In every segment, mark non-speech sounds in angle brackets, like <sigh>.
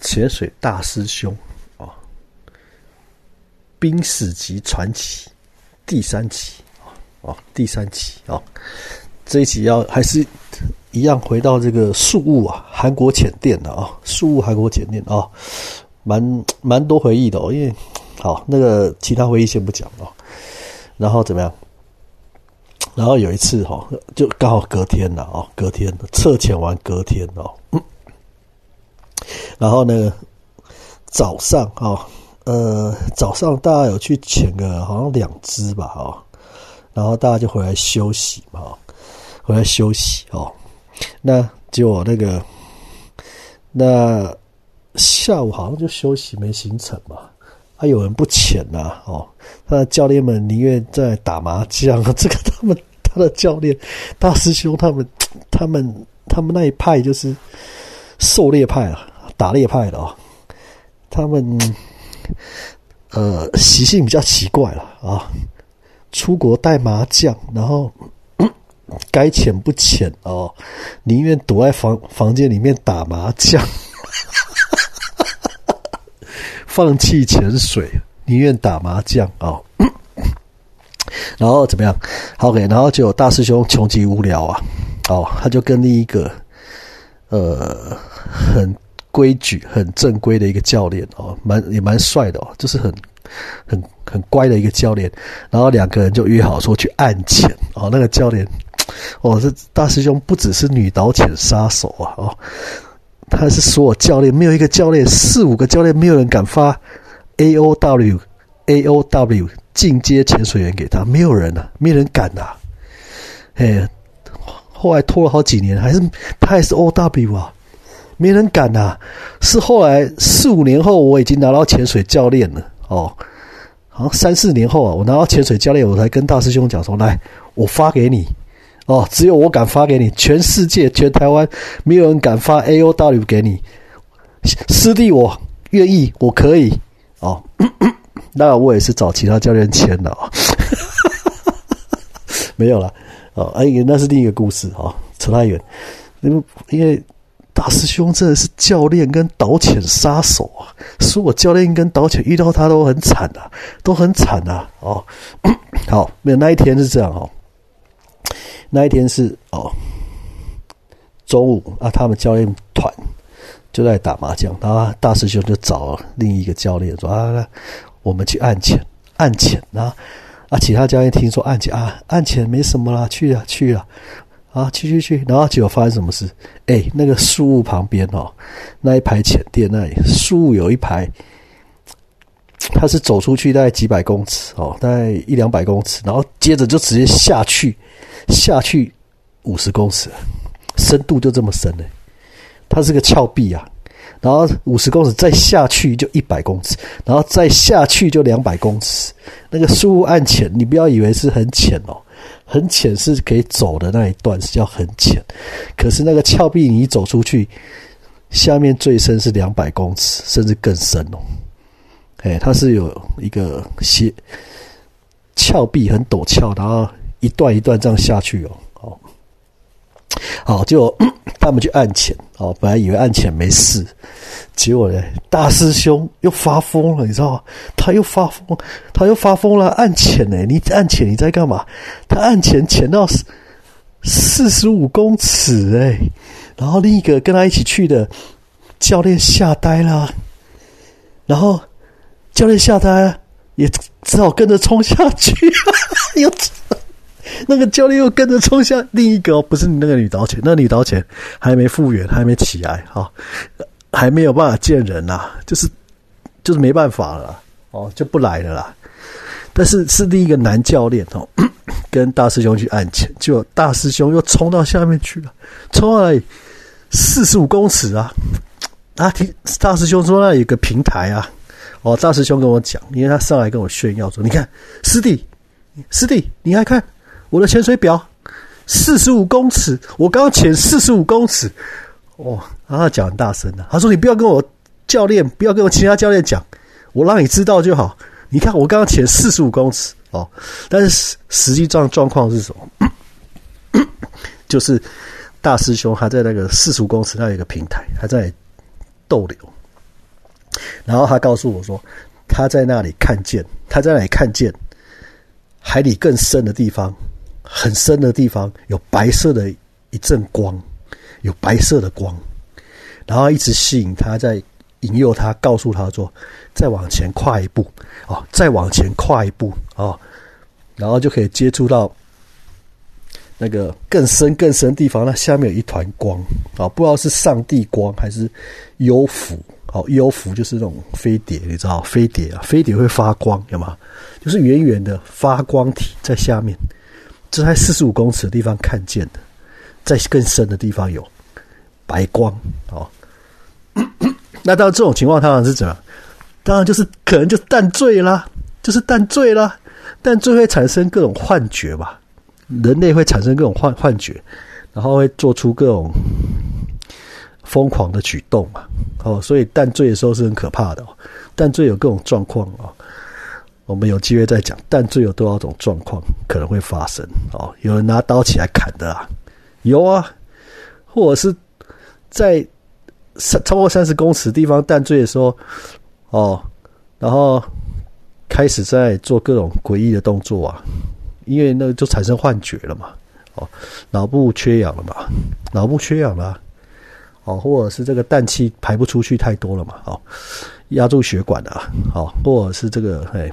潜水大师兄啊，冰史级传奇第三期啊，哦，第三期啊，这一集要还是一样回到这个宿雾啊，韩国潜店的啊，宿雾韩国潜店啊，蛮蛮多回忆的哦，因为好那个其他回忆先不讲哦，然后怎么样？然后有一次哈，就刚好隔天了哦，隔天测潜完隔天哦。然后呢，早上啊，呃，早上大家有去潜个好像两只吧，哈，然后大家就回来休息嘛，回来休息哦。那结果那个，那下午好像就休息没行程嘛，还有人不潜呐，哦，他的教练们宁愿在打麻将，<laughs> 这个他们他的教练大师兄他们他们他们那一派就是狩猎派啊。打猎派的啊，他们呃习性比较奇怪了啊，出国带麻将，然后 <coughs> 该潜不潜哦，宁愿躲在房房间里面打麻将，<laughs> 放弃潜水，宁愿打麻将啊。<coughs> 然后怎么样？OK，然后就有大师兄穷极无聊啊，哦，他就跟另一个呃很。规矩很正规的一个教练哦，蛮也蛮帅的哦，就是很很很乖的一个教练。然后两个人就约好说去暗潜哦。那个教练哦，这大师兄不只是女导潜杀手啊哦，他是所有教练没有一个教练四五个教练没有人敢发 A O W A O W 进阶潜水员给他，没有人啊，没人敢呐。哎，后来拖了好几年，还是他还是 O W 啊。没人敢呐！是后来四五年后，我已经拿到潜水教练了哦。好像三四年后啊，我拿到潜水教练，我才跟大师兄讲说：“来，我发给你哦，只有我敢发给你，全世界全台湾没有人敢发 A O W 给你。师弟，我愿意，我可以哦。<clears throat> 那我也是找其他教练签的啊，<laughs> 没有了哦。哎，那是另一个故事啊，扯太远。因为因为。大师兄真的是教练跟导潜杀手啊！说我教练跟导潜遇到他都很惨啊，都很惨啊！哦，<clears throat> 好，没有那一天是这样哦。那一天是哦，中午啊，他们教练团就在打麻将，然后大师兄就找另一个教练说啊，我们去暗潜，暗潜啊啊！其他教练听说暗潜啊，暗潜没什么啦，去啊去啊。啊，去去去！然后结果发生什么事？哎，那个树屋旁边哦，那一排浅店那里，树屋有一排，他是走出去大概几百公尺哦，大概一两百公尺，然后接着就直接下去，下去五十公尺，深度就这么深呢。它是个峭壁啊，然后五十公尺再下去就一百公尺，然后再下去就两百公尺。那个树屋暗浅，你不要以为是很浅哦。很浅是可以走的那一段是叫很浅，可是那个峭壁你走出去，下面最深是两百公尺，甚至更深哦。哎，它是有一个斜峭壁，很陡峭，然后一段一段这样下去哦。哦，好，就 <clears throat> 他们去按潜哦，本来以为按潜没事。结果呢，大师兄又发疯了，你知道吗？他又发疯，他又发疯了，按潜呢？你按潜你在干嘛？他按潜潜到四四十五公尺哎，然后另一个跟他一起去的教练吓呆了，然后教练吓呆，也只好跟着冲下去。<laughs> 又那个教练又跟着冲下，另一个不是你那个女导潜，那女导潜还没复原，还没起来哈。还没有办法见人呐，就是就是没办法了哦，就不来了啦。但是是另一个男教练哦，<coughs> 跟大师兄去按潜，就大师兄又冲到下面去了，冲了四十五公尺啊！啊，听大师兄说那有个平台啊，哦，大师兄跟我讲，因为他上来跟我炫耀说：“你看，师弟，师弟，你来看我的潜水表，四十五公尺，我刚刚潜四十五公尺。”哦，然后讲很大声的，他说：“你不要跟我教练，不要跟我其他教练讲，我让你知道就好。你看我刚刚潜四十五公尺哦，但是实实际状状况是什么？就是大师兄还在那个四十五公尺那有一个平台还在逗留，然后他告诉我说，他在那里看见，他在那里看见海里更深的地方，很深的地方有白色的一阵光，有白色的光，然后一直吸引他，在引诱他，告诉他说，再往前跨一步，哦，再往前跨一步，哦，然后就可以接触到。那个更深更深的地方，那下面有一团光啊，不知道是上帝光还是幽浮。好，幽浮就是那种飞碟，你知道飞碟啊，飞碟会发光，有吗？就是圆圆的发光体在下面，这在四十五公尺的地方看见的，在更深的地方有白光。哦，<coughs> 那到这种情况，当然是怎样？当然就是可能就淡醉啦，就是淡醉啦，淡醉会产生各种幻觉吧。人类会产生各种幻幻觉，然后会做出各种疯狂的举动嘛？哦，所以淡醉的时候是很可怕的。淡醉有各种状况啊，我们有机会再讲。淡醉有多少种状况可能会发生？哦，有人拿刀起来砍的啊，有啊，或者是在三超过三十公尺地方淡醉的时候，哦，然后开始在做各种诡异的动作啊。因为那就产生幻觉了嘛，哦，脑部缺氧了嘛，脑部缺氧了，哦，或者是这个氮气排不出去太多了嘛，哦，压住血管了，好，或者是这个，哎，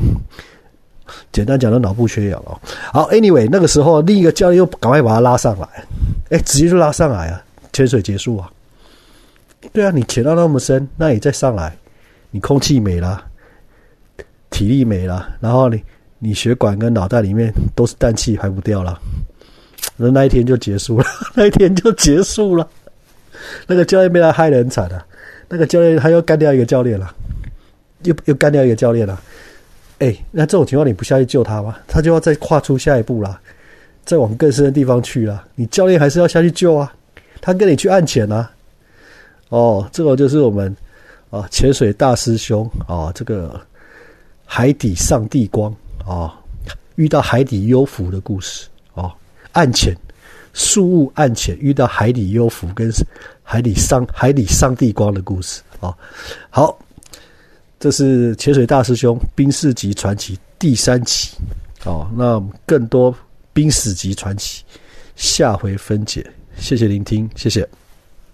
简单讲的脑部缺氧哦。好，anyway，那个时候另一个教练又赶快把他拉上来，哎，直接就拉上来啊，潜水结束啊。对啊，你潜到那么深，那你再上来，你空气没了，体力没了，然后你。你血管跟脑袋里面都是氮气排不掉了，那那一天就结束了，<laughs> 那一天就结束了。那个教练被他害得很惨啊，那个教练他又干掉一个教练了，又又干掉一个教练了。哎，那这种情况你不下去救他吗？他就要再跨出下一步啦，再往更深的地方去了。你教练还是要下去救啊，他跟你去暗潜啊。哦，这个就是我们啊潜水大师兄啊，这个海底上帝光。哦，遇到海底幽浮的故事哦，暗潜，树雾暗潜，遇到海底幽浮跟海底上海底上帝光的故事哦。好，这是潜水大师兄冰士级传奇第三集哦。那更多冰史级传奇，下回分解。谢谢聆听，谢谢。